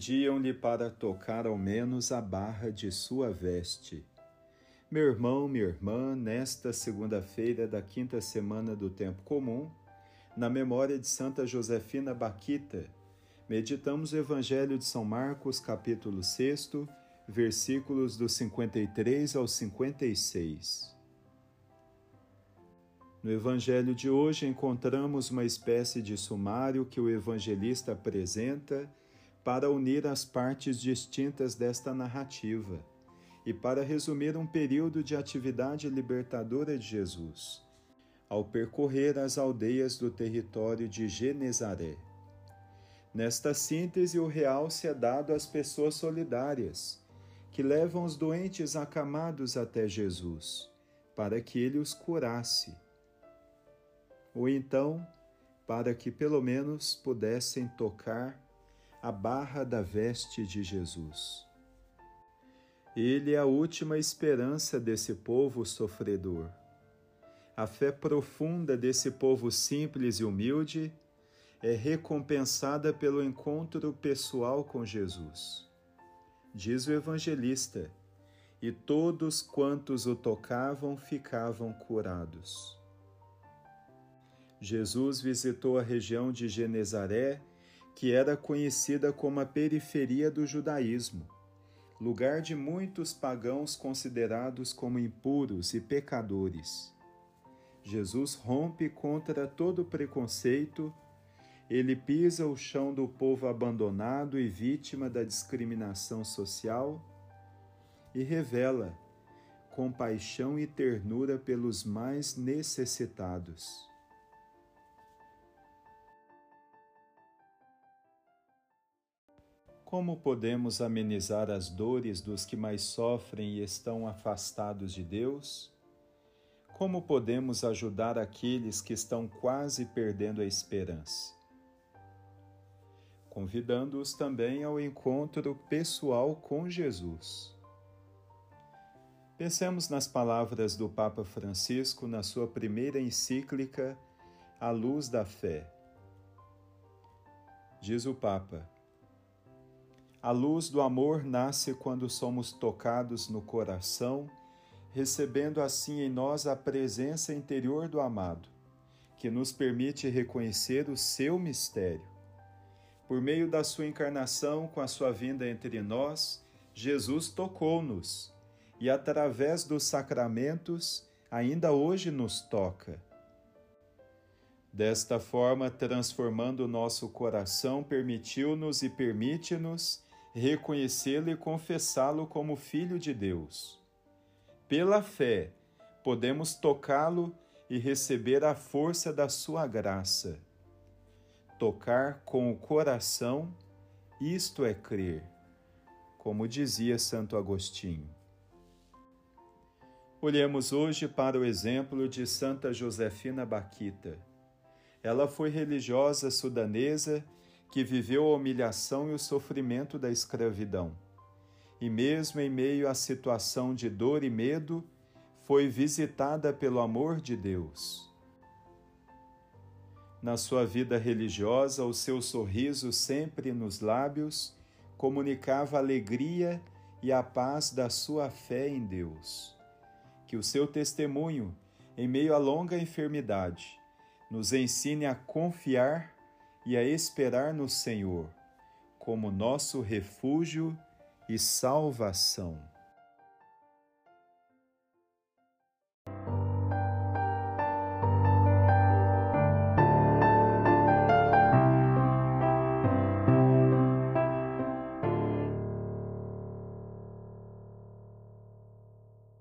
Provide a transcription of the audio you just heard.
Pediam-lhe para tocar ao menos a barra de sua veste. Meu irmão, minha irmã, nesta segunda-feira da quinta semana do tempo comum, na memória de Santa Josefina Baquita, meditamos o Evangelho de São Marcos, capítulo 6, versículos do 53 ao 56. No Evangelho de hoje encontramos uma espécie de sumário que o evangelista apresenta para unir as partes distintas desta narrativa e para resumir um período de atividade libertadora de Jesus, ao percorrer as aldeias do território de Genezaré. Nesta síntese, o real se é dado às pessoas solidárias, que levam os doentes acamados até Jesus, para que ele os curasse. Ou então, para que pelo menos pudessem tocar a barra da veste de Jesus. Ele é a última esperança desse povo sofredor. A fé profunda desse povo simples e humilde é recompensada pelo encontro pessoal com Jesus. Diz o evangelista: e todos quantos o tocavam ficavam curados. Jesus visitou a região de Genezaré que era conhecida como a periferia do judaísmo, lugar de muitos pagãos considerados como impuros e pecadores. Jesus rompe contra todo preconceito, ele pisa o chão do povo abandonado e vítima da discriminação social e revela compaixão e ternura pelos mais necessitados. Como podemos amenizar as dores dos que mais sofrem e estão afastados de Deus? Como podemos ajudar aqueles que estão quase perdendo a esperança? Convidando-os também ao encontro pessoal com Jesus. Pensemos nas palavras do Papa Francisco na sua primeira encíclica, A Luz da Fé. Diz o Papa: a luz do amor nasce quando somos tocados no coração, recebendo assim em nós a presença interior do amado, que nos permite reconhecer o seu mistério. Por meio da sua encarnação, com a sua vinda entre nós, Jesus tocou-nos e, através dos sacramentos, ainda hoje nos toca. Desta forma, transformando o nosso coração, permitiu-nos e permite-nos reconhecê-lo e confessá-lo como Filho de Deus. Pela fé, podemos tocá-lo e receber a força da sua graça. Tocar com o coração, isto é crer, como dizia Santo Agostinho. Olhemos hoje para o exemplo de Santa Josefina Baquita. Ela foi religiosa sudanesa que viveu a humilhação e o sofrimento da escravidão. E mesmo em meio à situação de dor e medo, foi visitada pelo amor de Deus. Na sua vida religiosa, o seu sorriso sempre nos lábios comunicava a alegria e a paz da sua fé em Deus. Que o seu testemunho, em meio à longa enfermidade, nos ensine a confiar e a esperar no Senhor como nosso refúgio e salvação.